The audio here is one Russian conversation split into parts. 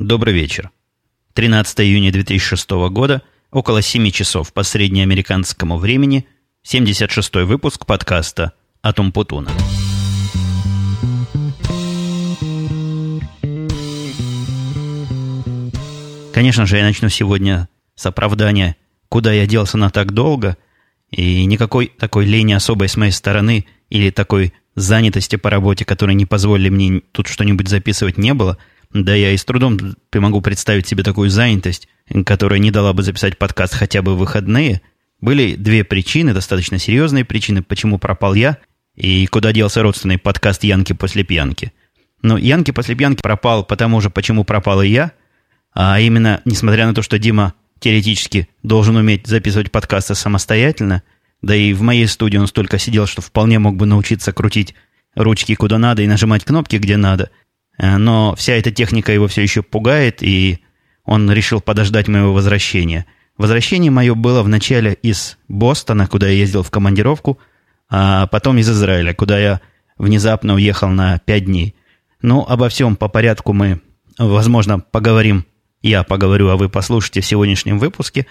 Добрый вечер. 13 июня 2006 года, около 7 часов по среднеамериканскому времени, 76-й выпуск подкаста «Атом Путуна». Конечно же, я начну сегодня с оправдания, куда я делся на так долго, и никакой такой лени особой с моей стороны или такой занятости по работе, которые не позволили мне тут что-нибудь записывать, не было – да я и с трудом могу представить себе такую занятость, которая не дала бы записать подкаст хотя бы в выходные. Были две причины, достаточно серьезные причины, почему пропал я и куда делся родственный подкаст «Янки после пьянки». Но «Янки после пьянки» пропал потому же, почему пропал и я, а именно, несмотря на то, что Дима теоретически должен уметь записывать подкасты самостоятельно, да и в моей студии он столько сидел, что вполне мог бы научиться крутить ручки куда надо и нажимать кнопки где надо – но вся эта техника его все еще пугает, и он решил подождать моего возвращения. Возвращение мое было вначале из Бостона, куда я ездил в командировку, а потом из Израиля, куда я внезапно уехал на пять дней. Ну, обо всем по порядку мы, возможно, поговорим. Я поговорю, а вы послушайте в сегодняшнем выпуске.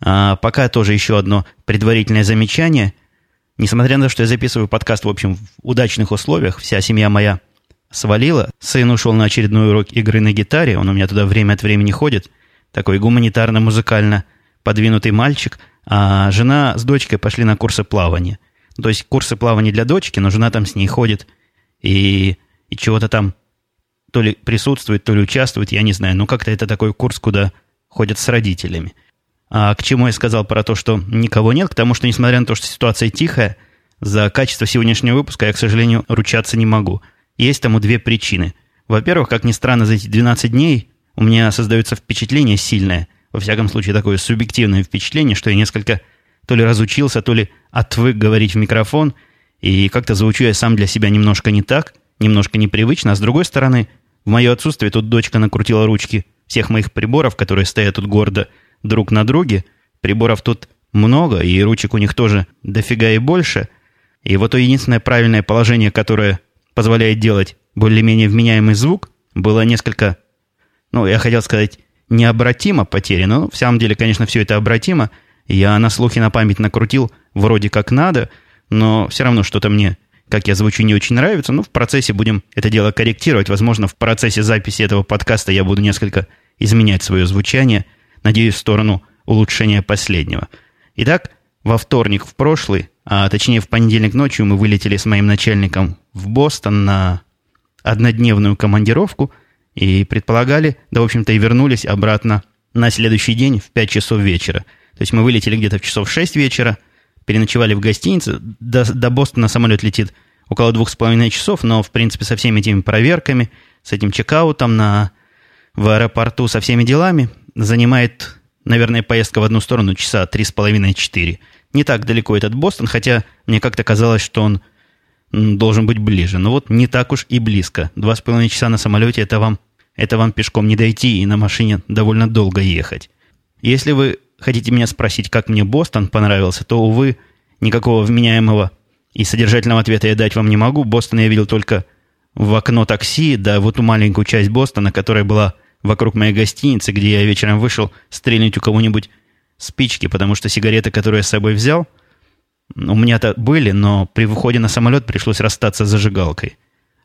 А пока тоже еще одно предварительное замечание. Несмотря на то, что я записываю подкаст, в общем, в удачных условиях, вся семья моя свалила. Сын ушел на очередной урок игры на гитаре, он у меня туда время от времени ходит. Такой гуманитарно-музыкально подвинутый мальчик. А жена с дочкой пошли на курсы плавания. То есть курсы плавания для дочки, но жена там с ней ходит. И, и чего-то там то ли присутствует, то ли участвует, я не знаю. Но как-то это такой курс, куда ходят с родителями. А к чему я сказал про то, что никого нет? К тому, что несмотря на то, что ситуация тихая, за качество сегодняшнего выпуска я, к сожалению, ручаться не могу – есть тому две причины. Во-первых, как ни странно, за эти 12 дней у меня создается впечатление сильное, во всяком случае такое субъективное впечатление, что я несколько то ли разучился, то ли отвык говорить в микрофон, и как-то звучу я сам для себя немножко не так, немножко непривычно, а с другой стороны, в мое отсутствие тут дочка накрутила ручки всех моих приборов, которые стоят тут гордо друг на друге. Приборов тут много, и ручек у них тоже дофига и больше. И вот то единственное правильное положение, которое позволяет делать более-менее вменяемый звук, было несколько, ну, я хотел сказать, необратимо потеряно. Но в самом деле, конечно, все это обратимо. Я на слух и на память накрутил вроде как надо, но все равно что-то мне, как я звучу, не очень нравится. Ну, в процессе будем это дело корректировать. Возможно, в процессе записи этого подкаста я буду несколько изменять свое звучание. Надеюсь, в сторону улучшения последнего. Итак, во вторник в прошлый, а точнее в понедельник ночью мы вылетели с моим начальником в Бостон на однодневную командировку и предполагали, да, в общем-то, и вернулись обратно на следующий день в 5 часов вечера. То есть мы вылетели где-то в часов 6 вечера, переночевали в гостинице. До, до Бостона самолет летит около двух с половиной часов, но, в принципе, со всеми этими проверками, с этим чекаутом на, в аэропорту, со всеми делами занимает наверное, поездка в одну сторону часа три с половиной-четыре. Не так далеко этот Бостон, хотя мне как-то казалось, что он должен быть ближе. Но вот не так уж и близко. Два с половиной часа на самолете это вам, это вам пешком не дойти и на машине довольно долго ехать. Если вы хотите меня спросить, как мне Бостон понравился, то, увы, никакого вменяемого и содержательного ответа я дать вам не могу. Бостон я видел только в окно такси, да вот ту маленькую часть Бостона, которая была вокруг моей гостиницы, где я вечером вышел стрельнуть у кого-нибудь спички, потому что сигареты, которые я с собой взял, у меня-то были, но при выходе на самолет пришлось расстаться с зажигалкой.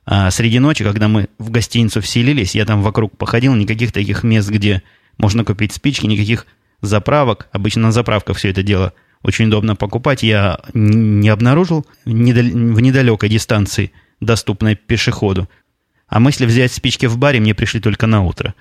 А среди ночи, когда мы в гостиницу вселились, я там вокруг походил, никаких таких мест, где можно купить спички, никаких заправок. Обычно на заправках все это дело очень удобно покупать. Я не обнаружил в недалекой дистанции, доступной пешеходу. А мысли взять спички в баре мне пришли только на утро.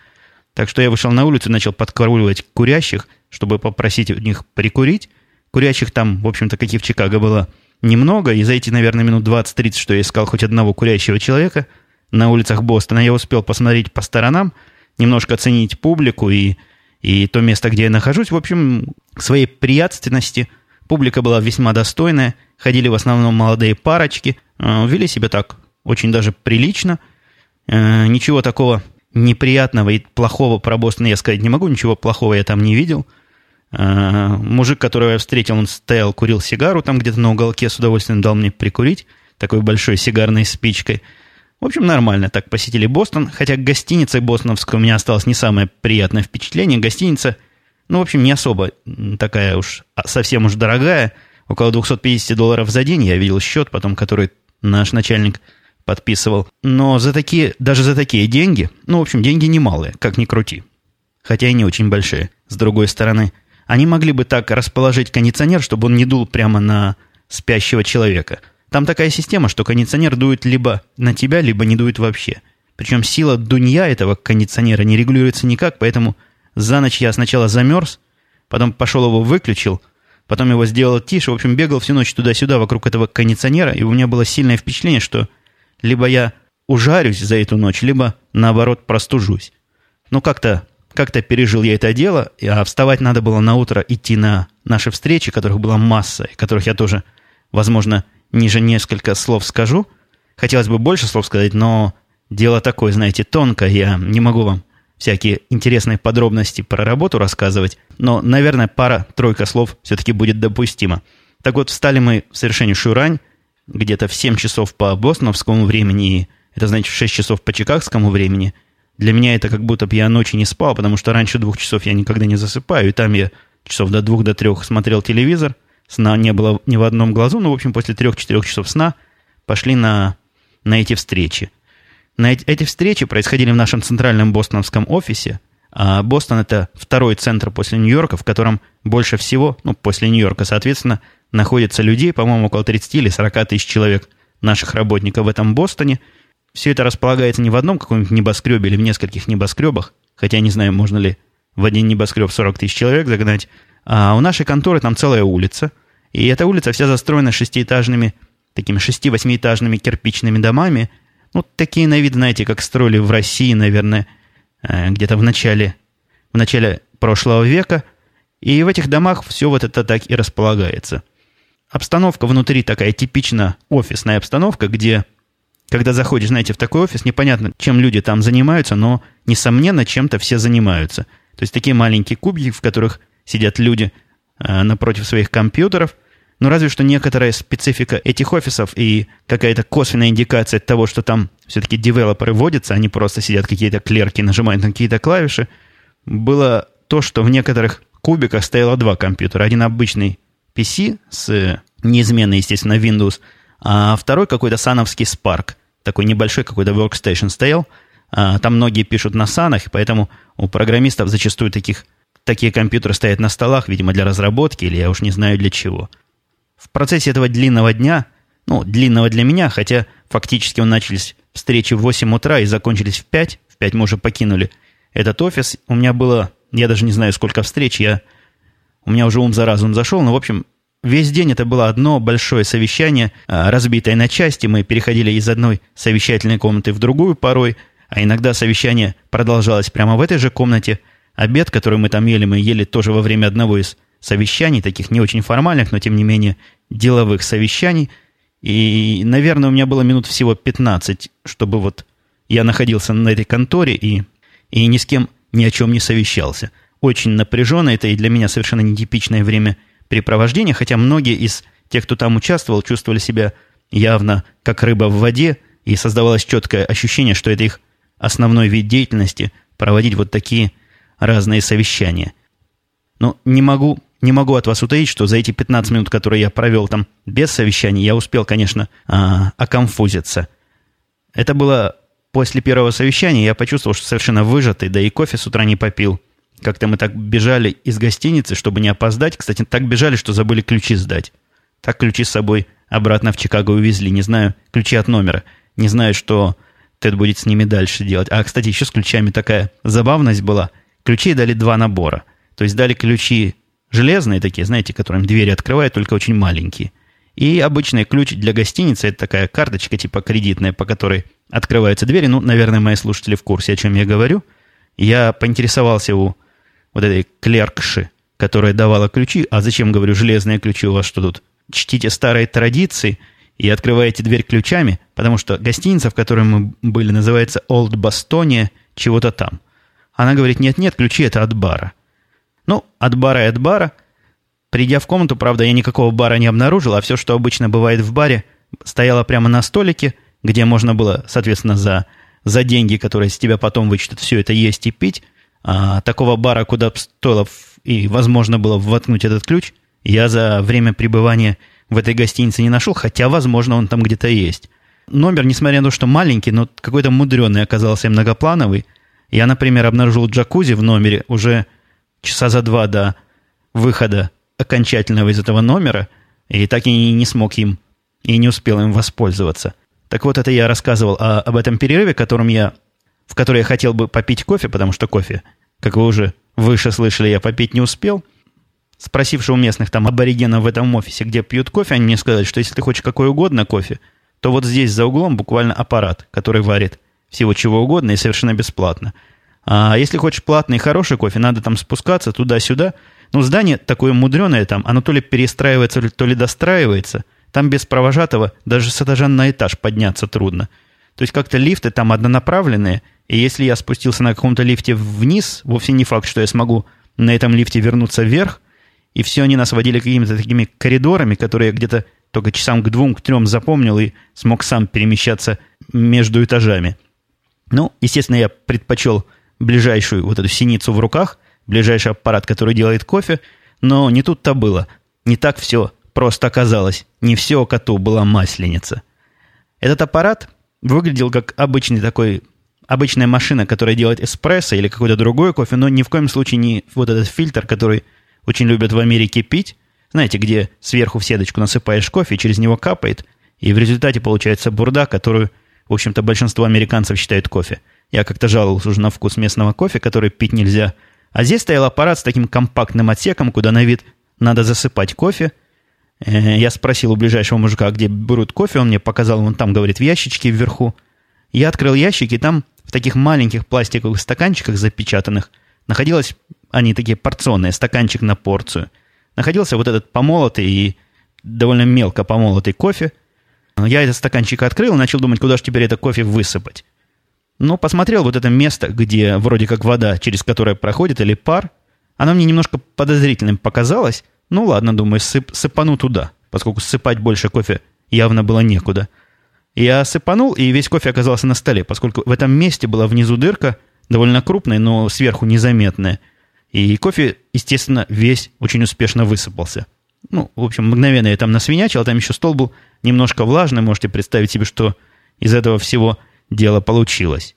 Так что я вышел на улицу и начал подкарауливать курящих, чтобы попросить у них прикурить. Курящих там, в общем-то, как и в Чикаго, было немного, и за эти, наверное, минут 20-30, что я искал хоть одного курящего человека на улицах Бостона, я успел посмотреть по сторонам, немножко оценить публику и, и то место, где я нахожусь. В общем, своей приятственности публика была весьма достойная, ходили в основном молодые парочки, э, вели себя так очень даже прилично – Э, ничего такого неприятного и плохого про Бостон я сказать не могу, ничего плохого я там не видел. Э, мужик, которого я встретил, он стоял, курил сигару там где-то на уголке, с удовольствием дал мне прикурить такой большой сигарной спичкой. В общем, нормально так посетили Бостон, хотя гостиница бостоновская у меня осталось не самое приятное впечатление. Гостиница, ну, в общем, не особо такая уж, а совсем уж дорогая. Около 250 долларов за день я видел счет, потом который наш начальник подписывал. Но за такие, даже за такие деньги, ну, в общем, деньги немалые, как ни крути. Хотя и не очень большие. С другой стороны, они могли бы так расположить кондиционер, чтобы он не дул прямо на спящего человека – там такая система, что кондиционер дует либо на тебя, либо не дует вообще. Причем сила дунья этого кондиционера не регулируется никак, поэтому за ночь я сначала замерз, потом пошел его выключил, потом его сделал тише, в общем, бегал всю ночь туда-сюда вокруг этого кондиционера, и у меня было сильное впечатление, что либо я ужарюсь за эту ночь, либо, наоборот, простужусь. Ну, как-то как пережил я это дело, а вставать надо было на утро идти на наши встречи, которых была масса, и которых я тоже, возможно, ниже несколько слов скажу. Хотелось бы больше слов сказать, но дело такое, знаете, тонко. Я не могу вам всякие интересные подробности про работу рассказывать, но, наверное, пара-тройка слов все-таки будет допустимо. Так вот, встали мы в совершеннейшую рань, где-то в 7 часов по бостоновскому времени, это значит в 6 часов по чикагскому времени. Для меня это как будто бы я ночи не спал, потому что раньше двух часов я никогда не засыпаю, и там я часов до двух, до трех смотрел телевизор, Сна не было ни в одном глазу, но, в общем, после трех-четырех часов сна пошли на, на эти встречи. На эти, эти встречи происходили в нашем центральном бостоновском офисе, а Бостон – это второй центр после Нью-Йорка, в котором больше всего, ну, после Нью-Йорка, соответственно, находится людей, по-моему, около 30 или 40 тысяч человек наших работников в этом Бостоне. Все это располагается не в одном каком-нибудь небоскребе или в нескольких небоскребах, хотя не знаю, можно ли в один небоскреб 40 тысяч человек загнать, а у нашей конторы там целая улица – и эта улица вся застроена шестиэтажными, такими шести-восьмиэтажными кирпичными домами. Ну, такие на вид, знаете, как строили в России, наверное, э, где-то в начале, в начале прошлого века. И в этих домах все вот это так и располагается. Обстановка внутри такая типично офисная обстановка, где, когда заходишь, знаете, в такой офис, непонятно, чем люди там занимаются, но, несомненно, чем-то все занимаются. То есть такие маленькие кубики, в которых сидят люди э, напротив своих компьютеров, ну, разве что некоторая специфика этих офисов и какая-то косвенная индикация того, что там все-таки девелоперы водятся, они просто сидят какие-то клерки, нажимают на какие-то клавиши, было то, что в некоторых кубиках стояло два компьютера. Один обычный PC с неизменной, естественно, Windows, а второй какой-то сановский Spark, такой небольшой какой-то workstation стоял. А, там многие пишут на санах, поэтому у программистов зачастую таких, такие компьютеры стоят на столах, видимо, для разработки, или я уж не знаю для чего – в процессе этого длинного дня, ну, длинного для меня, хотя фактически он начались встречи в 8 утра и закончились в 5, в 5 мы уже покинули этот офис, у меня было, я даже не знаю, сколько встреч, я, у меня уже ум за разум зашел, но, в общем, весь день это было одно большое совещание, а, разбитое на части, мы переходили из одной совещательной комнаты в другую порой, а иногда совещание продолжалось прямо в этой же комнате, обед, который мы там ели, мы ели тоже во время одного из совещаний, таких не очень формальных, но тем не менее деловых совещаний. И, наверное, у меня было минут всего 15, чтобы вот я находился на этой конторе и, и ни с кем ни о чем не совещался. Очень напряженно, это и для меня совершенно нетипичное время препровождения, хотя многие из тех, кто там участвовал, чувствовали себя явно как рыба в воде, и создавалось четкое ощущение, что это их основной вид деятельности – проводить вот такие разные совещания. Но не могу не могу от вас утаить, что за эти 15 минут, которые я провел там без совещания, я успел, конечно, а, оконфузиться. Это было после первого совещания, я почувствовал, что совершенно выжатый, да и кофе с утра не попил. Как-то мы так бежали из гостиницы, чтобы не опоздать. Кстати, так бежали, что забыли ключи сдать. Так ключи с собой обратно в Чикаго увезли. Не знаю, ключи от номера. Не знаю, что Тед будет с ними дальше делать. А, кстати, еще с ключами такая забавность была. Ключей дали два набора. То есть дали ключи Железные такие, знаете, которым двери открывают, только очень маленькие. И обычный ключ для гостиницы – это такая карточка типа кредитная, по которой открываются двери. Ну, наверное, мои слушатели в курсе, о чем я говорю. Я поинтересовался у вот этой клеркши, которая давала ключи. А зачем, говорю, железные ключи у вас что тут? Чтите старые традиции и открываете дверь ключами, потому что гостиница, в которой мы были, называется Old Bastonia, чего-то там. Она говорит, нет-нет, ключи это от бара. Ну, от бара и от бара. Придя в комнату, правда, я никакого бара не обнаружил, а все, что обычно бывает в баре, стояло прямо на столике, где можно было, соответственно, за, за деньги, которые с тебя потом вычтут, все это есть и пить. А такого бара, куда стоило и возможно было воткнуть этот ключ, я за время пребывания в этой гостинице не нашел, хотя, возможно, он там где-то есть. Номер, несмотря на то, что маленький, но какой-то мудреный оказался многоплановый. Я, например, обнаружил джакузи в номере уже часа за два до выхода окончательного из этого номера, и так и не смог им, и не успел им воспользоваться. Так вот, это я рассказывал о, об этом перерыве, которым я, в который я хотел бы попить кофе, потому что кофе, как вы уже выше слышали, я попить не успел. Спросивши у местных там аборигенов в этом офисе, где пьют кофе, они мне сказали, что если ты хочешь какой угодно кофе, то вот здесь за углом буквально аппарат, который варит всего чего угодно и совершенно бесплатно. А если хочешь платный хороший кофе, надо там спускаться туда-сюда. Ну, здание такое мудреное там, оно то ли перестраивается, то ли достраивается. Там без провожатого даже с этажа на этаж подняться трудно. То есть как-то лифты там однонаправленные, и если я спустился на каком-то лифте вниз, вовсе не факт, что я смогу на этом лифте вернуться вверх, и все они нас водили какими-то такими коридорами, которые я где-то только часам к двум, к трем запомнил и смог сам перемещаться между этажами. Ну, естественно, я предпочел ближайшую вот эту синицу в руках, ближайший аппарат, который делает кофе, но не тут-то было. Не так все просто оказалось. Не все коту была масленица. Этот аппарат выглядел как обычный такой, обычная машина, которая делает эспрессо или какой-то другой кофе, но ни в коем случае не вот этот фильтр, который очень любят в Америке пить. Знаете, где сверху в сеточку насыпаешь кофе, через него капает, и в результате получается бурда, которую, в общем-то, большинство американцев считают кофе. Я как-то жаловался уже на вкус местного кофе, который пить нельзя. А здесь стоял аппарат с таким компактным отсеком, куда на вид надо засыпать кофе. Э, я спросил у ближайшего мужика, где берут кофе, он мне показал, вон там, говорит, в ящичке вверху. Я открыл ящик, и там в таких маленьких пластиковых стаканчиках запечатанных находилось, они такие порционные, стаканчик на порцию. Находился вот этот помолотый и довольно мелко помолотый кофе. Я этот стаканчик открыл начал думать, куда же теперь это кофе высыпать. Но посмотрел вот это место, где вроде как вода, через которое проходит, или пар. Оно мне немножко подозрительным показалось. Ну ладно, думаю, сып, сыпану туда, поскольку сыпать больше кофе явно было некуда. Я сыпанул, и весь кофе оказался на столе, поскольку в этом месте была внизу дырка, довольно крупная, но сверху незаметная. И кофе, естественно, весь очень успешно высыпался. Ну, в общем, мгновенно я там насвинячил, а там еще стол был немножко влажный. Можете представить себе, что из этого всего дело получилось.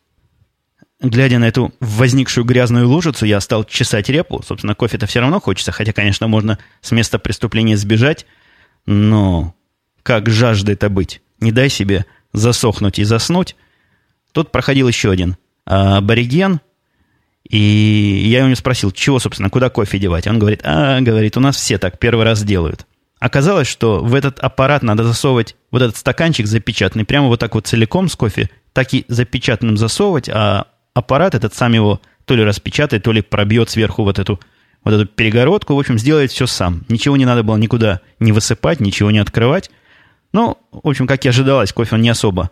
Глядя на эту возникшую грязную лужицу, я стал чесать репу. Собственно, кофе-то все равно хочется, хотя, конечно, можно с места преступления сбежать. Но как жажда-то быть? Не дай себе засохнуть и заснуть. Тут проходил еще один абориген, и я у него спросил, чего, собственно, куда кофе девать? Он говорит, а, говорит, у нас все так первый раз делают. Оказалось, что в этот аппарат надо засовывать вот этот стаканчик запечатанный, прямо вот так вот целиком с кофе, так и запечатанным засовывать, а аппарат этот сам его то ли распечатает, то ли пробьет сверху вот эту, вот эту перегородку. В общем, сделает все сам. Ничего не надо было никуда не высыпать, ничего не открывать. Ну, в общем, как и ожидалось, кофе он не особо,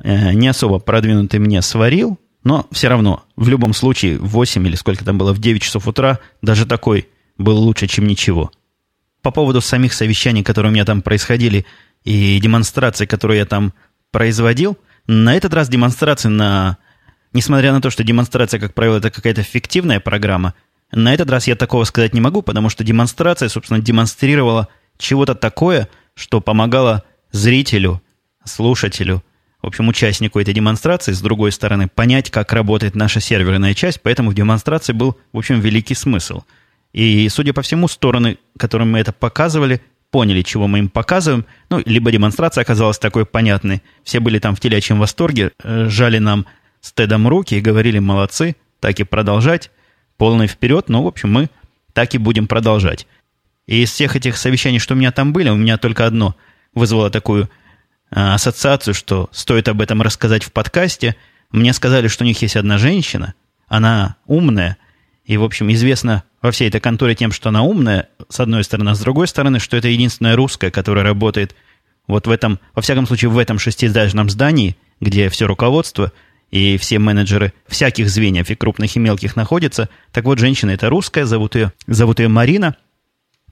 э, не особо продвинутый мне сварил, но все равно, в любом случае, в 8 или сколько там было, в 9 часов утра, даже такой был лучше, чем ничего. По поводу самих совещаний, которые у меня там происходили, и демонстраций, которые я там производил, на этот раз демонстрации на... Несмотря на то, что демонстрация, как правило, это какая-то фиктивная программа, на этот раз я такого сказать не могу, потому что демонстрация, собственно, демонстрировала чего-то такое, что помогало зрителю, слушателю, в общем, участнику этой демонстрации, с другой стороны, понять, как работает наша серверная часть, поэтому в демонстрации был, в общем, великий смысл. И, судя по всему, стороны, которым мы это показывали, поняли, чего мы им показываем. Ну, либо демонстрация оказалась такой понятной. Все были там в телячьем восторге, э, жали нам с Тедом руки и говорили «молодцы», так и продолжать, полный вперед. Ну, в общем, мы так и будем продолжать. И из всех этих совещаний, что у меня там были, у меня только одно вызвало такую э, ассоциацию, что стоит об этом рассказать в подкасте. Мне сказали, что у них есть одна женщина, она умная, и, в общем, известна во всей этой конторе тем, что она умная, с одной стороны, а с другой стороны, что это единственная русская, которая работает вот в этом, во всяком случае, в этом шестиэтажном здании, где все руководство и все менеджеры всяких звеньев, и крупных, и мелких, находятся. Так вот, женщина это русская, зовут ее, зовут ее Марина.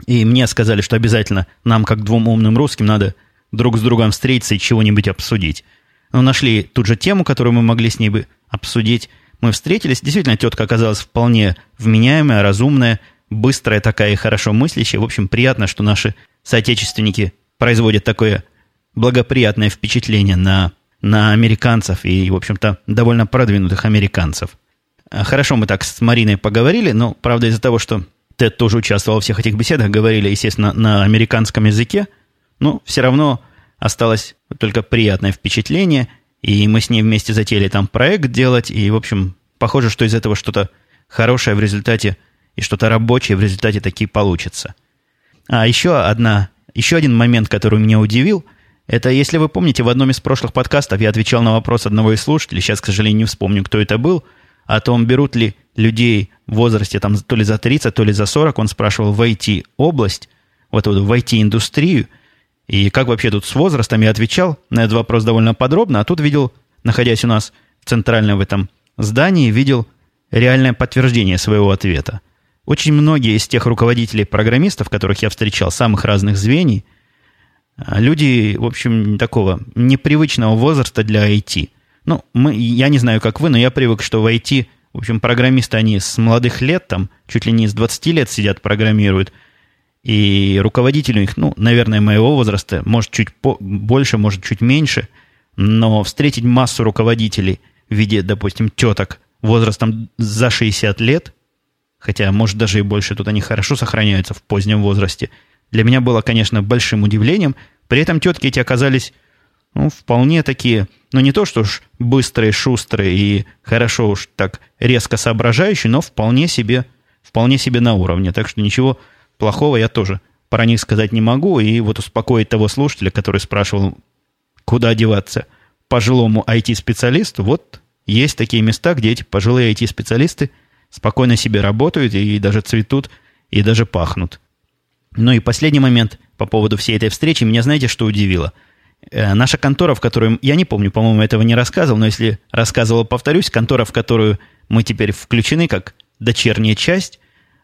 И мне сказали, что обязательно нам, как двум умным русским, надо друг с другом встретиться и чего-нибудь обсудить. Но нашли тут же тему, которую мы могли с ней бы обсудить. Мы встретились. Действительно, тетка оказалась вполне вменяемая, разумная, быстрая такая и хорошо мыслящая. В общем, приятно, что наши соотечественники производят такое благоприятное впечатление на, на американцев и, в общем-то, довольно продвинутых американцев. Хорошо, мы так с Мариной поговорили, но, правда, из-за того, что Тед тоже участвовал во всех этих беседах, говорили, естественно, на американском языке, но все равно осталось только приятное впечатление, и мы с ней вместе затеяли там проект делать, и, в общем, похоже, что из этого что-то хорошее в результате и что-то рабочее в результате таки получится. А еще одна, еще один момент, который меня удивил, это, если вы помните, в одном из прошлых подкастов я отвечал на вопрос одного из слушателей, сейчас, к сожалению, не вспомню, кто это был – о том, берут ли людей в возрасте там, то ли за 30, то ли за 40, он спрашивал в IT-область, вот, вот в IT-индустрию, и как вообще тут с возрастом, я отвечал на этот вопрос довольно подробно, а тут видел, находясь у нас в центральном в этом здании, видел реальное подтверждение своего ответа. Очень многие из тех руководителей программистов, которых я встречал, самых разных звений, а, люди, в общем, такого непривычного возраста для IT – ну, мы, я не знаю, как вы, но я привык, что в IT, в общем, программисты, они с молодых лет, там, чуть ли не с 20 лет сидят, программируют. И руководитель у них, ну, наверное, моего возраста, может, чуть по- больше, может, чуть меньше, но встретить массу руководителей в виде, допустим, теток возрастом за 60 лет, хотя, может, даже и больше, тут они хорошо сохраняются в позднем возрасте, для меня было, конечно, большим удивлением. При этом тетки эти оказались ну, вполне такие, ну не то что уж быстрые, шустрые и хорошо уж так резко соображающие, но вполне себе, вполне себе на уровне. Так что ничего плохого я тоже про них сказать не могу. И вот успокоить того слушателя, который спрашивал, куда деваться пожилому IT-специалисту, вот есть такие места, где эти пожилые IT-специалисты спокойно себе работают и даже цветут, и даже пахнут. Ну и последний момент по поводу всей этой встречи. Меня знаете, что удивило – наша контора, в которую... Я не помню, по-моему, этого не рассказывал, но если рассказывал, повторюсь, контора, в которую мы теперь включены как дочерняя часть,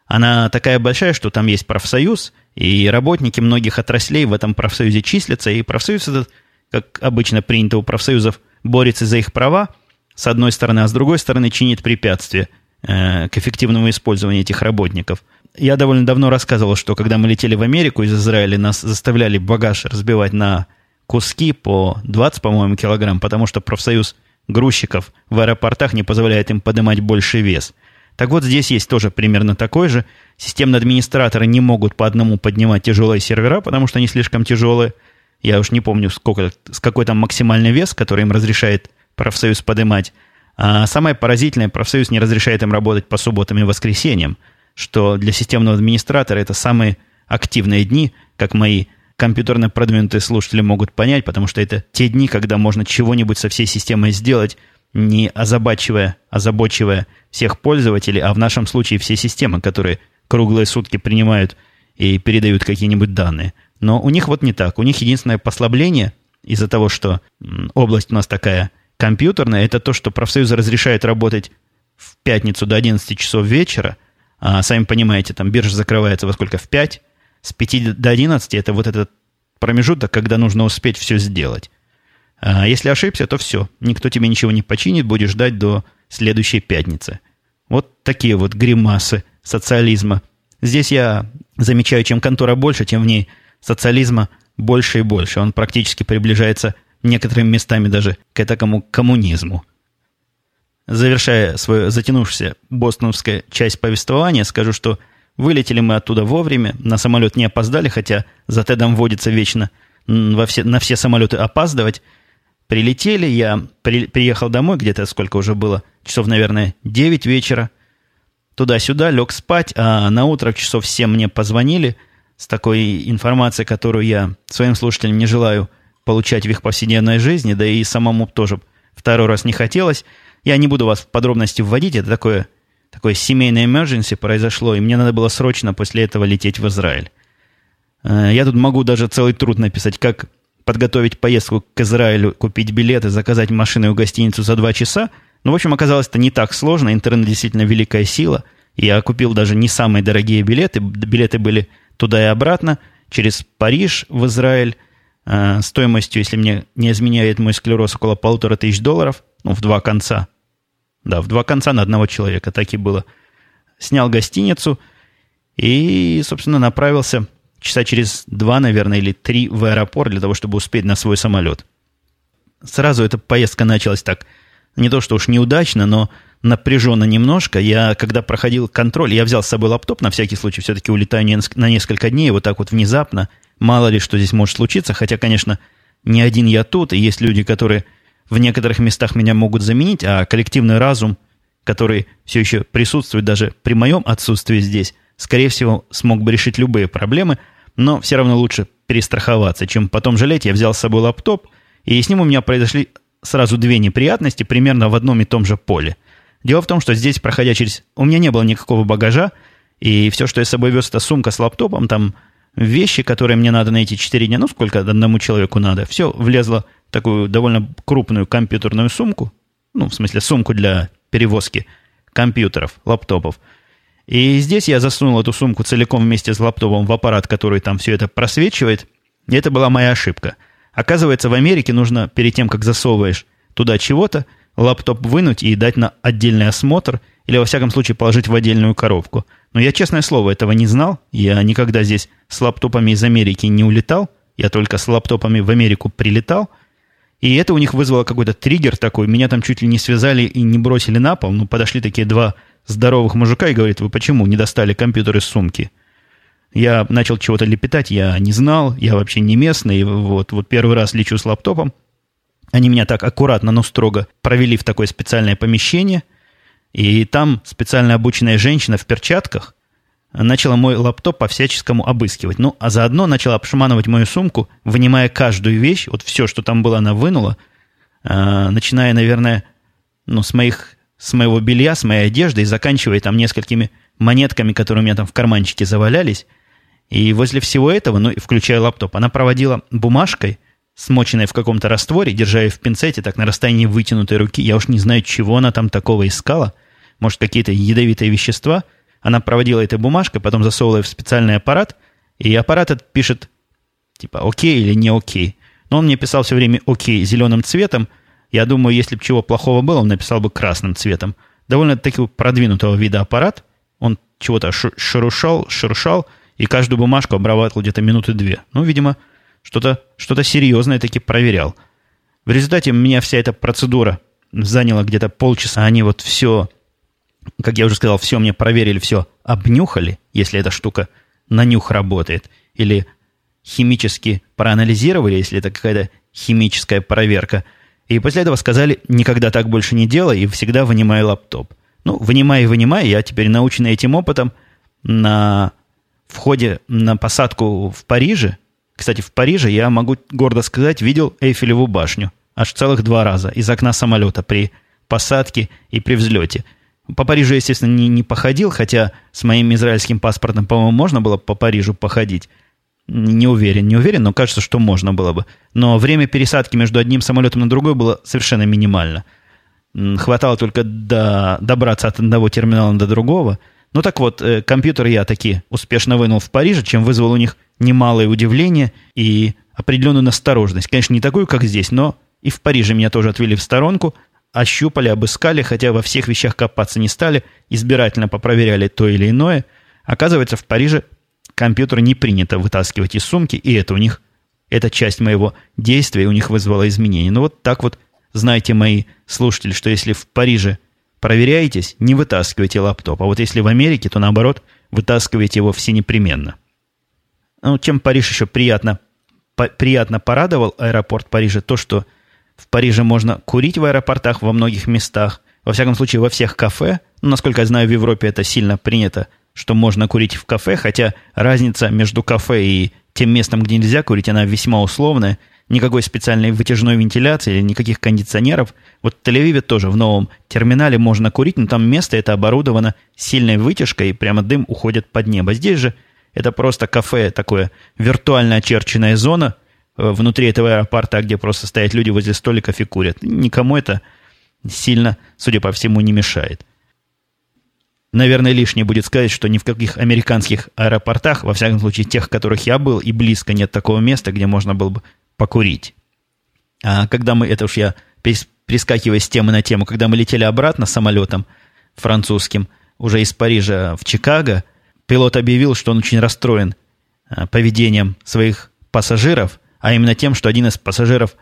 она такая большая, что там есть профсоюз, и работники многих отраслей в этом профсоюзе числятся, и профсоюз этот, как обычно принято у профсоюзов, борется за их права, с одной стороны, а с другой стороны чинит препятствия э, к эффективному использованию этих работников. Я довольно давно рассказывал, что когда мы летели в Америку из Израиля, нас заставляли багаж разбивать на куски по 20, по-моему, килограмм, потому что профсоюз грузчиков в аэропортах не позволяет им поднимать больший вес. Так вот, здесь есть тоже примерно такой же. Системные администраторы не могут по одному поднимать тяжелые сервера, потому что они слишком тяжелые. Я уж не помню, сколько, с какой там максимальный вес, который им разрешает профсоюз поднимать. А самое поразительное, профсоюз не разрешает им работать по субботам и воскресеньям, что для системного администратора это самые активные дни, как мои компьютерно продвинутые слушатели могут понять, потому что это те дни, когда можно чего-нибудь со всей системой сделать, не озабачивая, озабочивая всех пользователей, а в нашем случае все системы, которые круглые сутки принимают и передают какие-нибудь данные. Но у них вот не так. У них единственное послабление из-за того, что область у нас такая компьютерная, это то, что профсоюзы разрешают работать в пятницу до 11 часов вечера, а сами понимаете, там биржа закрывается во сколько? В 5, с 5 до 11 это вот этот промежуток, когда нужно успеть все сделать. А если ошибся, то все. Никто тебе ничего не починит, будешь ждать до следующей пятницы. Вот такие вот гримасы социализма. Здесь я замечаю, чем контора больше, тем в ней социализма больше и больше. Он практически приближается некоторыми местами даже к этому коммунизму. Завершая свою затянувшуюся бостоновская часть повествования, скажу, что Вылетели мы оттуда вовремя, на самолет не опоздали, хотя за Тедом водится вечно во все, на все самолеты опаздывать. Прилетели, я при, приехал домой, где-то сколько уже было, часов, наверное, 9 вечера. Туда-сюда, лег спать, а на утро часов 7 мне позвонили с такой информацией, которую я своим слушателям не желаю получать в их повседневной жизни, да и самому тоже второй раз не хотелось. Я не буду вас в подробности вводить, это такое такое семейное emergency произошло, и мне надо было срочно после этого лететь в Израиль. Э, я тут могу даже целый труд написать, как подготовить поездку к Израилю, купить билеты, заказать машину в гостиницу за два часа. Ну, в общем, оказалось это не так сложно. Интернет действительно великая сила. Я купил даже не самые дорогие билеты. Билеты были туда и обратно, через Париж в Израиль, э, стоимостью, если мне не изменяет мой склероз, около полутора тысяч долларов, ну, в два конца. Да, в два конца на одного человека, так и было. Снял гостиницу и, собственно, направился часа через два, наверное, или три в аэропорт для того, чтобы успеть на свой самолет. Сразу эта поездка началась так, не то что уж неудачно, но напряженно немножко. Я, когда проходил контроль, я взял с собой лаптоп, на всякий случай все-таки улетаю на несколько дней, вот так вот внезапно. Мало ли, что здесь может случиться, хотя, конечно, не один я тут, и есть люди, которые в некоторых местах меня могут заменить, а коллективный разум, который все еще присутствует даже при моем отсутствии здесь, скорее всего, смог бы решить любые проблемы, но все равно лучше перестраховаться, чем потом жалеть. Я взял с собой лаптоп, и с ним у меня произошли сразу две неприятности примерно в одном и том же поле – Дело в том, что здесь, проходя через... У меня не было никакого багажа, и все, что я с собой вез, это сумка с лаптопом, там вещи, которые мне надо на эти 4 дня, ну, сколько одному человеку надо, все влезло такую довольно крупную компьютерную сумку, ну, в смысле, сумку для перевозки компьютеров, лаптопов. И здесь я засунул эту сумку целиком вместе с лаптопом в аппарат, который там все это просвечивает. И это была моя ошибка. Оказывается, в Америке нужно перед тем, как засовываешь туда чего-то, лаптоп вынуть и дать на отдельный осмотр, или, во всяком случае, положить в отдельную коробку. Но я, честное слово, этого не знал. Я никогда здесь с лаптопами из Америки не улетал. Я только с лаптопами в Америку прилетал. И это у них вызвало какой-то триггер такой. Меня там чуть ли не связали и не бросили на пол. Ну, подошли такие два здоровых мужика и говорят, вы почему не достали компьютер из сумки? Я начал чего-то лепетать, я не знал, я вообще не местный. Вот, вот первый раз лечу с лаптопом. Они меня так аккуратно, но строго провели в такое специальное помещение, и там специально обученная женщина в перчатках начала мой лаптоп по-всяческому обыскивать. Ну, а заодно начала обшманывать мою сумку, вынимая каждую вещь, вот все, что там было, она вынула, э, начиная, наверное, ну, с, моих, с моего белья, с моей одежды, и заканчивая там несколькими монетками, которые у меня там в карманчике завалялись. И возле всего этого, ну, включая лаптоп, она проводила бумажкой – смоченной в каком-то растворе, держа ее в пинцете, так на расстоянии вытянутой руки. Я уж не знаю, чего она там такого искала. Может, какие-то ядовитые вещества. Она проводила этой бумажкой, потом засовывала в специальный аппарат, и аппарат этот пишет, типа, окей или не окей. Но он мне писал все время окей зеленым цветом. Я думаю, если бы чего плохого было, он написал бы красным цветом. Довольно-таки продвинутого вида аппарат. Он чего-то шурушал, шуршал, и каждую бумажку обрабатывал где-то минуты две. Ну, видимо, что-то что серьезное таки проверял. В результате меня вся эта процедура заняла где-то полчаса. Они вот все, как я уже сказал, все мне проверили, все обнюхали, если эта штука на нюх работает. Или химически проанализировали, если это какая-то химическая проверка. И после этого сказали, никогда так больше не делай и всегда вынимай лаптоп. Ну, вынимай и вынимай, я теперь наученный этим опытом на входе на посадку в Париже, кстати, в Париже, я могу гордо сказать, видел Эйфелеву башню. Аж целых два раза. Из окна самолета при посадке и при взлете. По Парижу, естественно, не, не походил, хотя с моим израильским паспортом, по-моему, можно было по Парижу походить. Не уверен, не уверен, но кажется, что можно было бы. Но время пересадки между одним самолетом на другой было совершенно минимально. Хватало только до, добраться от одного терминала до другого. Ну так вот, э, компьютер я таки успешно вынул в Париже, чем вызвал у них немалое удивление и определенную настороженность. Конечно, не такую, как здесь, но и в Париже меня тоже отвели в сторонку, ощупали, обыскали, хотя во всех вещах копаться не стали, избирательно попроверяли то или иное. Оказывается, в Париже компьютер не принято вытаскивать из сумки, и это у них, эта часть моего действия у них вызвала изменения. Ну вот так вот, знаете, мои слушатели, что если в Париже проверяетесь, не вытаскивайте лаптоп, а вот если в Америке, то наоборот, вытаскивайте его все непременно. Ну, чем Париж еще приятно, по, приятно порадовал аэропорт Парижа, то, что в Париже можно курить в аэропортах во многих местах, во всяком случае во всех кафе. Ну, насколько я знаю, в Европе это сильно принято, что можно курить в кафе, хотя разница между кафе и тем местом, где нельзя курить, она весьма условная. Никакой специальной вытяжной вентиляции или никаких кондиционеров. Вот в Тель-Авиве тоже в новом терминале можно курить, но там место это оборудовано сильной вытяжкой, и прямо дым уходит под небо. Здесь же это просто кафе, такое виртуально очерченная зона внутри этого аэропорта, где просто стоят люди возле столиков и курят. Никому это сильно, судя по всему, не мешает. Наверное, лишнее будет сказать, что ни в каких американских аэропортах, во всяком случае тех, в которых я был, и близко нет такого места, где можно было бы покурить. А когда мы, это уж я перескакивая с темы на тему, когда мы летели обратно самолетом французским, уже из Парижа в Чикаго, пилот объявил, что он очень расстроен а, поведением своих пассажиров, а именно тем, что один из пассажиров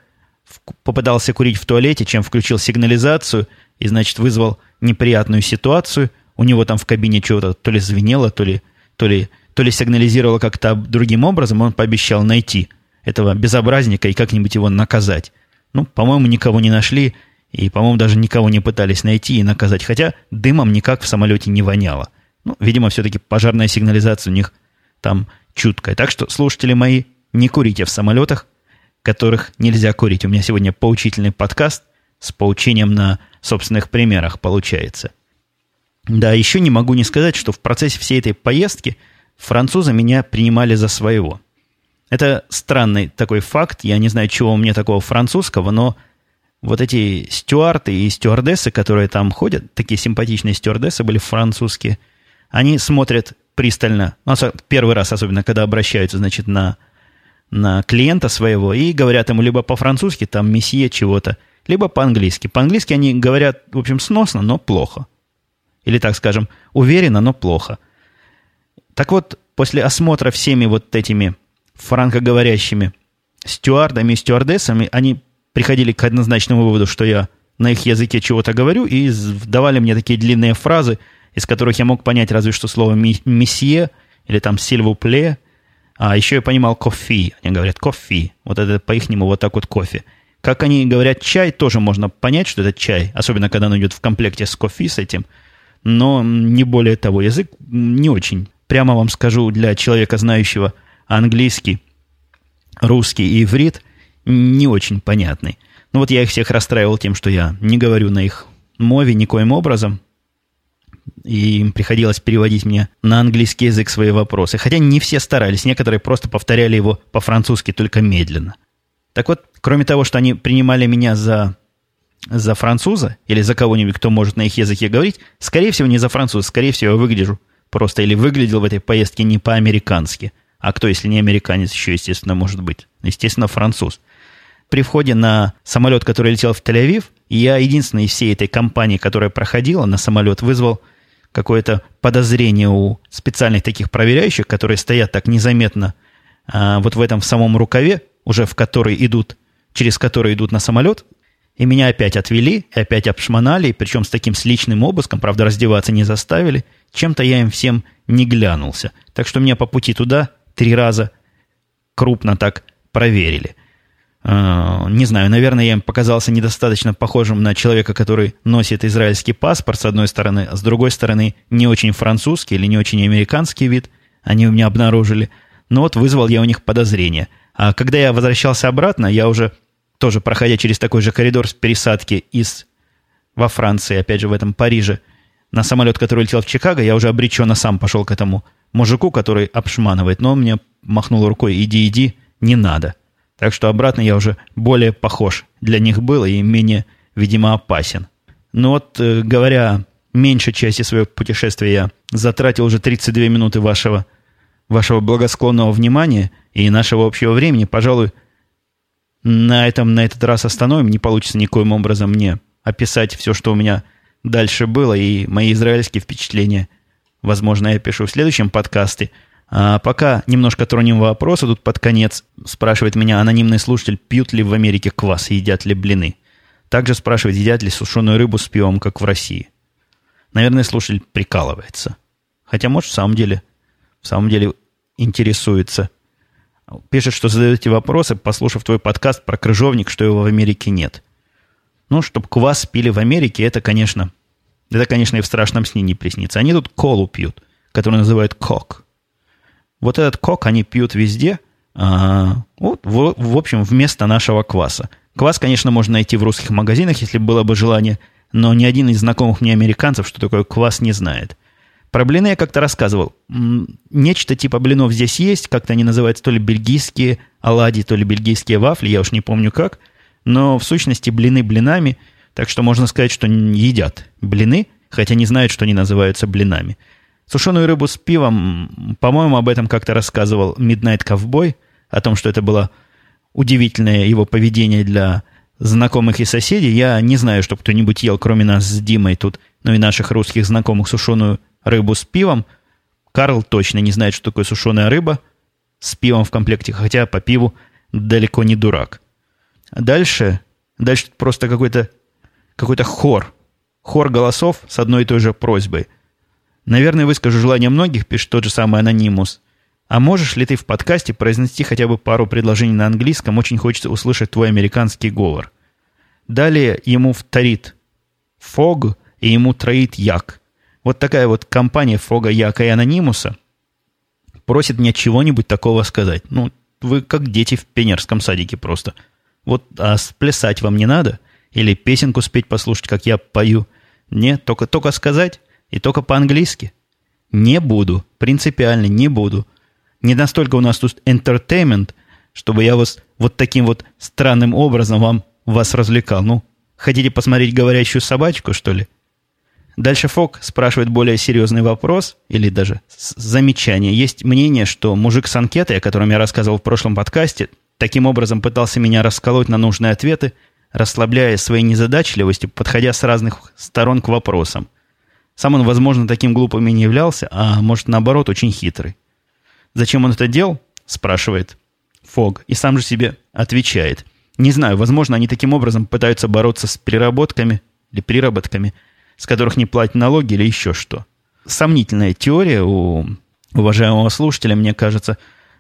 попытался курить в туалете, чем включил сигнализацию и, значит, вызвал неприятную ситуацию. У него там в кабине чего-то то ли звенело, то ли, то ли, то ли сигнализировало как-то другим образом. Он пообещал найти этого безобразника и как-нибудь его наказать. Ну, по-моему, никого не нашли, и, по-моему, даже никого не пытались найти и наказать. Хотя дымом никак в самолете не воняло. Ну, видимо, все-таки пожарная сигнализация у них там чуткая. Так что, слушатели мои, не курите в самолетах, которых нельзя курить. У меня сегодня поучительный подкаст с поучением на собственных примерах получается. Да, еще не могу не сказать, что в процессе всей этой поездки французы меня принимали за своего. Это странный такой факт, я не знаю, чего у меня такого французского, но вот эти стюарты и стюардессы, которые там ходят, такие симпатичные стюардессы были французские, они смотрят пристально, ну, первый раз особенно, когда обращаются, значит, на, на клиента своего и говорят ему либо по-французски, там, месье чего-то, либо по-английски. По-английски они говорят, в общем, сносно, но плохо. Или, так скажем, уверенно, но плохо. Так вот, после осмотра всеми вот этими франкоговорящими стюардами и стюардессами, они приходили к однозначному выводу, что я на их языке чего-то говорю, и давали мне такие длинные фразы, из которых я мог понять разве что слово «месье» или там «сильвупле», а еще я понимал «кофе». Они говорят «кофе». Вот это по-ихнему вот так вот «кофе». Как они говорят «чай», тоже можно понять, что это чай, особенно когда он идет в комплекте с кофе, с этим. Но не более того, язык не очень. Прямо вам скажу, для человека, знающего английский, русский и иврит, не очень понятный. Ну вот я их всех расстраивал тем, что я не говорю на их мове никоим образом, и им приходилось переводить мне на английский язык свои вопросы. Хотя не все старались, некоторые просто повторяли его по-французски, только медленно. Так вот, кроме того, что они принимали меня за, за француза или за кого-нибудь, кто может на их языке говорить, скорее всего, не за француза, скорее всего, я выгляжу просто или выглядел в этой поездке не по-американски. А кто, если не американец, еще, естественно, может быть? Естественно, француз. При входе на самолет, который летел в Тель-Авив, я единственный из всей этой компании, которая проходила на самолет, вызвал какое-то подозрение у специальных таких проверяющих, которые стоят так незаметно а, вот в этом в самом рукаве, уже в который идут, через который идут на самолет, и меня опять отвели, и опять обшмонали, причем с таким с личным обыском, правда, раздеваться не заставили. Чем-то я им всем не глянулся. Так что меня по пути туда три раза крупно так проверили. Uh, не знаю, наверное, я им показался недостаточно похожим на человека, который носит израильский паспорт, с одной стороны, а с другой стороны, не очень французский или не очень американский вид они у меня обнаружили. Но вот вызвал я у них подозрение. А когда я возвращался обратно, я уже тоже проходя через такой же коридор с пересадки из во Франции, опять же в этом Париже, на самолет, который летел в Чикаго, я уже обреченно сам пошел к этому мужику, который обшманывает, но он мне махнул рукой, иди, иди, не надо. Так что обратно я уже более похож для них был и менее, видимо, опасен. Но вот, э, говоря меньшей части своего путешествия, я затратил уже 32 минуты вашего вашего благосклонного внимания и нашего общего времени, пожалуй, на этом на этот раз остановим. Не получится никоим образом мне описать все, что у меня дальше было, и мои израильские впечатления, возможно, я пишу в следующем подкасте. А пока немножко тронем вопросы тут под конец. Спрашивает меня анонимный слушатель, пьют ли в Америке квас едят ли блины. Также спрашивает, едят ли сушеную рыбу с пивом, как в России. Наверное, слушатель прикалывается. Хотя, может, в самом деле в самом деле интересуется. Пишет, что задаете вопросы, послушав твой подкаст про крыжовник, что его в Америке нет. Ну, чтобы квас пили в Америке, это, конечно, это, конечно, и в страшном сне не приснится. Они тут колу пьют, которую называют кок. Вот этот кок они пьют везде, а, вот, в, в общем, вместо нашего кваса. Квас, конечно, можно найти в русских магазинах, если было бы желание, но ни один из знакомых мне американцев, что такое квас, не знает. Про блины я как-то рассказывал. Нечто типа блинов здесь есть, как-то они называются то ли бельгийские оладьи, то ли бельгийские вафли, я уж не помню как. Но в сущности блины блинами, так что можно сказать, что едят блины, хотя не знают, что они называются блинами. Сушеную рыбу с пивом, по-моему, об этом как-то рассказывал Midnight Cowboy, о том, что это было удивительное его поведение для знакомых и соседей. Я не знаю, чтобы кто-нибудь ел, кроме нас с Димой тут, ну и наших русских знакомых, сушеную рыбу с пивом. Карл точно не знает, что такое сушеная рыба с пивом в комплекте, хотя по пиву далеко не дурак. Дальше, дальше просто какой-то какой-то хор. Хор голосов с одной и той же просьбой. Наверное, выскажу желание многих, пишет тот же самый анонимус. А можешь ли ты в подкасте произнести хотя бы пару предложений на английском? Очень хочется услышать твой американский говор. Далее ему вторит Фог и ему троит Як. Вот такая вот компания Фога, Яка и Анонимуса просит мне чего-нибудь такого сказать. Ну, вы как дети в пионерском садике просто. Вот, а сплясать вам не надо? Или песенку спеть, послушать, как я пою? Нет, только, только сказать и только по-английски. Не буду, принципиально не буду. Не настолько у нас тут entertainment, чтобы я вас вот таким вот странным образом вам вас развлекал. Ну, хотите посмотреть говорящую собачку, что ли? Дальше Фок спрашивает более серьезный вопрос, или даже замечание. Есть мнение, что мужик с анкетой, о котором я рассказывал в прошлом подкасте, таким образом пытался меня расколоть на нужные ответы, расслабляя своей незадачливостью, подходя с разных сторон к вопросам. Сам он, возможно, таким глупым и не являлся, а может, наоборот, очень хитрый. Зачем он это делал? Спрашивает Фог. И сам же себе отвечает. Не знаю, возможно, они таким образом пытаются бороться с переработками или приработками – с которых не платят налоги или еще что. Сомнительная теория у уважаемого слушателя, мне кажется.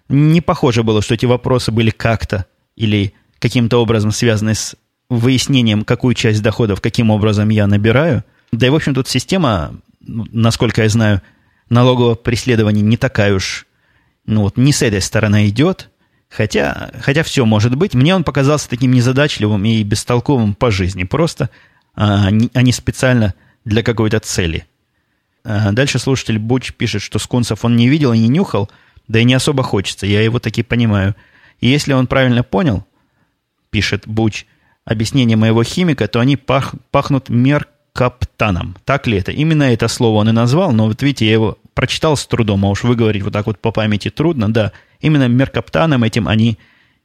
Не похоже было, что эти вопросы были как-то или каким-то образом связаны с выяснением, какую часть доходов каким образом я набираю. Да и, в общем, тут система, насколько я знаю, налогового преследования не такая уж, ну вот, не с этой стороны идет. Хотя, хотя все может быть. Мне он показался таким незадачливым и бестолковым по жизни. Просто, а не, а не специально для какой-то цели. А дальше слушатель Буч пишет, что скунсов он не видел и не нюхал, да и не особо хочется, я его таки понимаю. И если он правильно понял, пишет Буч, объяснение моего химика, то они пах, пахнут меркаптаном. Так ли это? Именно это слово он и назвал, но вот видите, я его прочитал с трудом, а уж выговорить вот так вот по памяти трудно. Да, именно меркаптаном этим они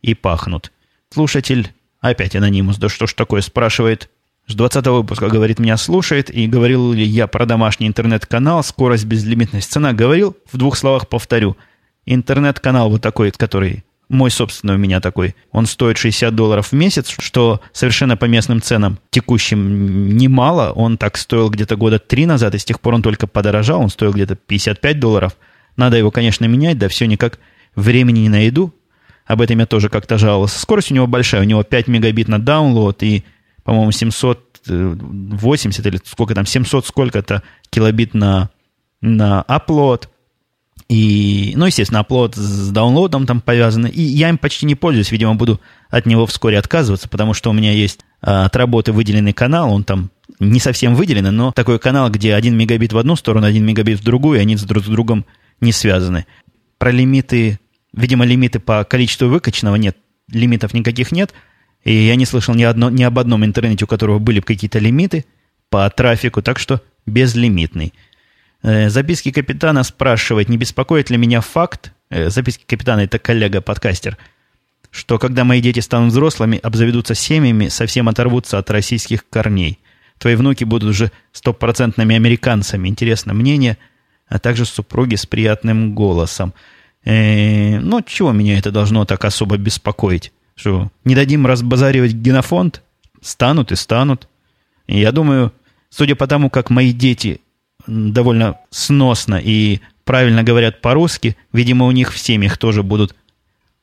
и пахнут. Слушатель, опять анонимус, да что ж такое, спрашивает, с 20 выпуска, говорит, меня слушает, и говорил ли я про домашний интернет-канал, скорость, безлимитность, цена. Говорил, в двух словах повторю. Интернет-канал вот такой, который мой собственный у меня такой, он стоит 60 долларов в месяц, что совершенно по местным ценам текущим немало. Он так стоил где-то года три назад, и с тех пор он только подорожал, он стоил где-то 55 долларов. надо его, конечно, менять, да все никак времени не найду. Об этом я тоже как-то жаловался. Скорость у него большая, у него 5 мегабит на download и по-моему, 780 или сколько там, 700 сколько-то килобит на, на upload. И, ну, естественно, upload с даунлодом там повязаны. И я им почти не пользуюсь, видимо, буду от него вскоре отказываться, потому что у меня есть а, от работы выделенный канал, он там не совсем выделен, но такой канал, где 1 мегабит в одну сторону, 1 мегабит в другую, и они друг с другом не связаны. Про лимиты, видимо, лимиты по количеству выкачанного нет, лимитов никаких нет – и я не слышал ни, одно, ни об одном интернете, у которого были какие-то лимиты по трафику, так что безлимитный. Э, записки капитана спрашивает, не беспокоит ли меня факт, э, записки капитана это коллега-подкастер, что когда мои дети станут взрослыми, обзаведутся семьями, совсем оторвутся от российских корней. Твои внуки будут уже стопроцентными американцами. Интересно мнение, а также супруги с приятным голосом. Э, ну, чего меня это должно так особо беспокоить? Что, не дадим разбазаривать генофонд? Станут и станут. Я думаю, судя по тому, как мои дети довольно сносно и правильно говорят по-русски, видимо, у них в семьях тоже будут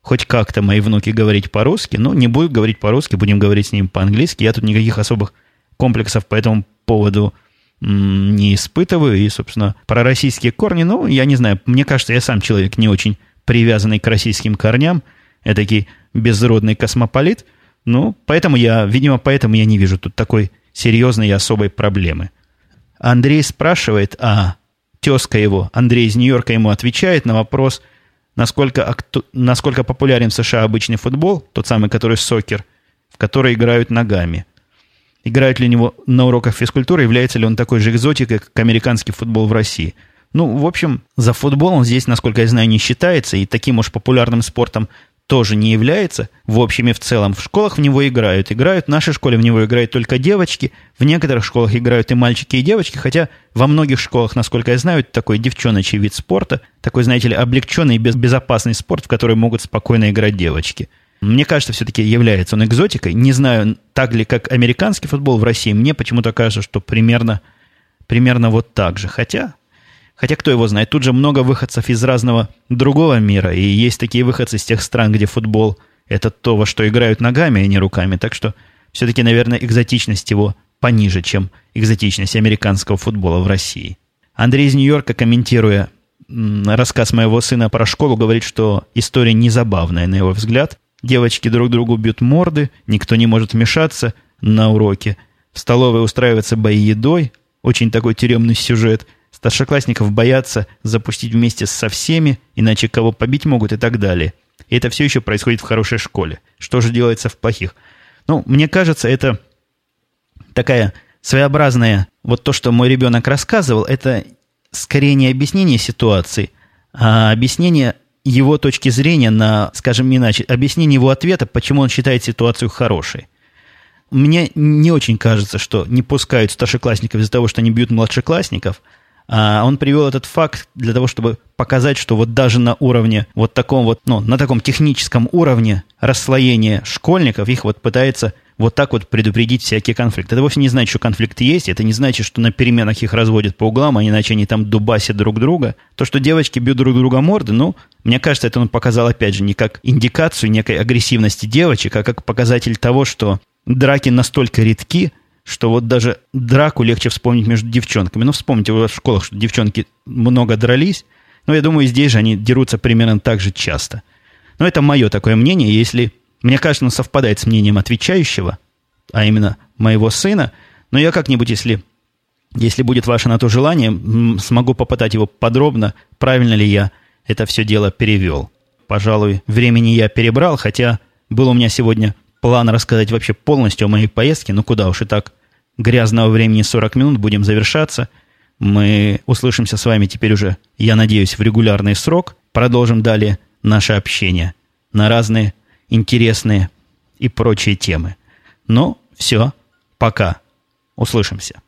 хоть как-то мои внуки говорить по-русски, но не будут говорить по-русски, будем говорить с ним по-английски. Я тут никаких особых комплексов по этому поводу не испытываю. И, собственно, про российские корни, ну, я не знаю, мне кажется, я сам человек не очень привязанный к российским корням – этакий безродный космополит. Ну, поэтому я, видимо, поэтому я не вижу тут такой серьезной и особой проблемы. Андрей спрашивает, а тезка его, Андрей из Нью-Йорка, ему отвечает на вопрос, насколько, насколько популярен в США обычный футбол, тот самый, который сокер, в который играют ногами. Играют ли него на уроках физкультуры, является ли он такой же экзотикой, как американский футбол в России. Ну, в общем, за футбол он здесь, насколько я знаю, не считается, и таким уж популярным спортом тоже не является. В общем и в целом в школах в него играют. Играют, в нашей школе в него играют только девочки. В некоторых школах играют и мальчики, и девочки. Хотя во многих школах, насколько я знаю, такой девчоночий вид спорта. Такой, знаете ли, облегченный и безопасный спорт, в который могут спокойно играть девочки. Мне кажется, все-таки является он экзотикой. Не знаю, так ли, как американский футбол в России. Мне почему-то кажется, что примерно, примерно вот так же. Хотя, хотя кто его знает. Тут же много выходцев из разного другого мира. И есть такие выходцы из тех стран, где футбол – это то, во что играют ногами, а не руками. Так что все-таки, наверное, экзотичность его пониже, чем экзотичность американского футбола в России. Андрей из Нью-Йорка, комментируя рассказ моего сына про школу, говорит, что история незабавная, на его взгляд – Девочки друг другу бьют морды, никто не может вмешаться на уроке. В столовой устраиваются бои едой, очень такой тюремный сюжет. Старшеклассников боятся запустить вместе со всеми, иначе кого побить могут и так далее. И это все еще происходит в хорошей школе. Что же делается в плохих? Ну, мне кажется, это такая своеобразная... Вот то, что мой ребенок рассказывал, это скорее не объяснение ситуации, а объяснение его точки зрения на, скажем иначе, объяснение его ответа, почему он считает ситуацию хорошей. Мне не очень кажется, что не пускают старшеклассников из-за того, что они бьют младшеклассников. А он привел этот факт для того, чтобы показать, что вот даже на уровне вот таком вот, ну, на таком техническом уровне расслоения школьников их вот пытается вот так вот предупредить всякие конфликты. Это вовсе не значит, что конфликт есть, это не значит, что на переменах их разводят по углам, а иначе они там дубасят друг друга. То, что девочки бьют друг друга морды, ну, мне кажется, это он показал, опять же, не как индикацию некой агрессивности девочек, а как показатель того, что драки настолько редки, что вот даже драку легче вспомнить между девчонками. Ну, вспомните в школах, что девчонки много дрались, но я думаю, здесь же они дерутся примерно так же часто. Но это мое такое мнение. Если мне кажется, оно совпадает с мнением отвечающего, а именно моего сына. Но я как-нибудь, если, если будет ваше на то желание, смогу попытать его подробно, правильно ли я это все дело перевел. Пожалуй, времени я перебрал, хотя был у меня сегодня план рассказать вообще полностью о моей поездке, ну куда уж и так грязного времени 40 минут, будем завершаться. Мы услышимся с вами теперь уже, я надеюсь, в регулярный срок. Продолжим далее наше общение на разные интересные и прочие темы. Ну, все, пока. Услышимся.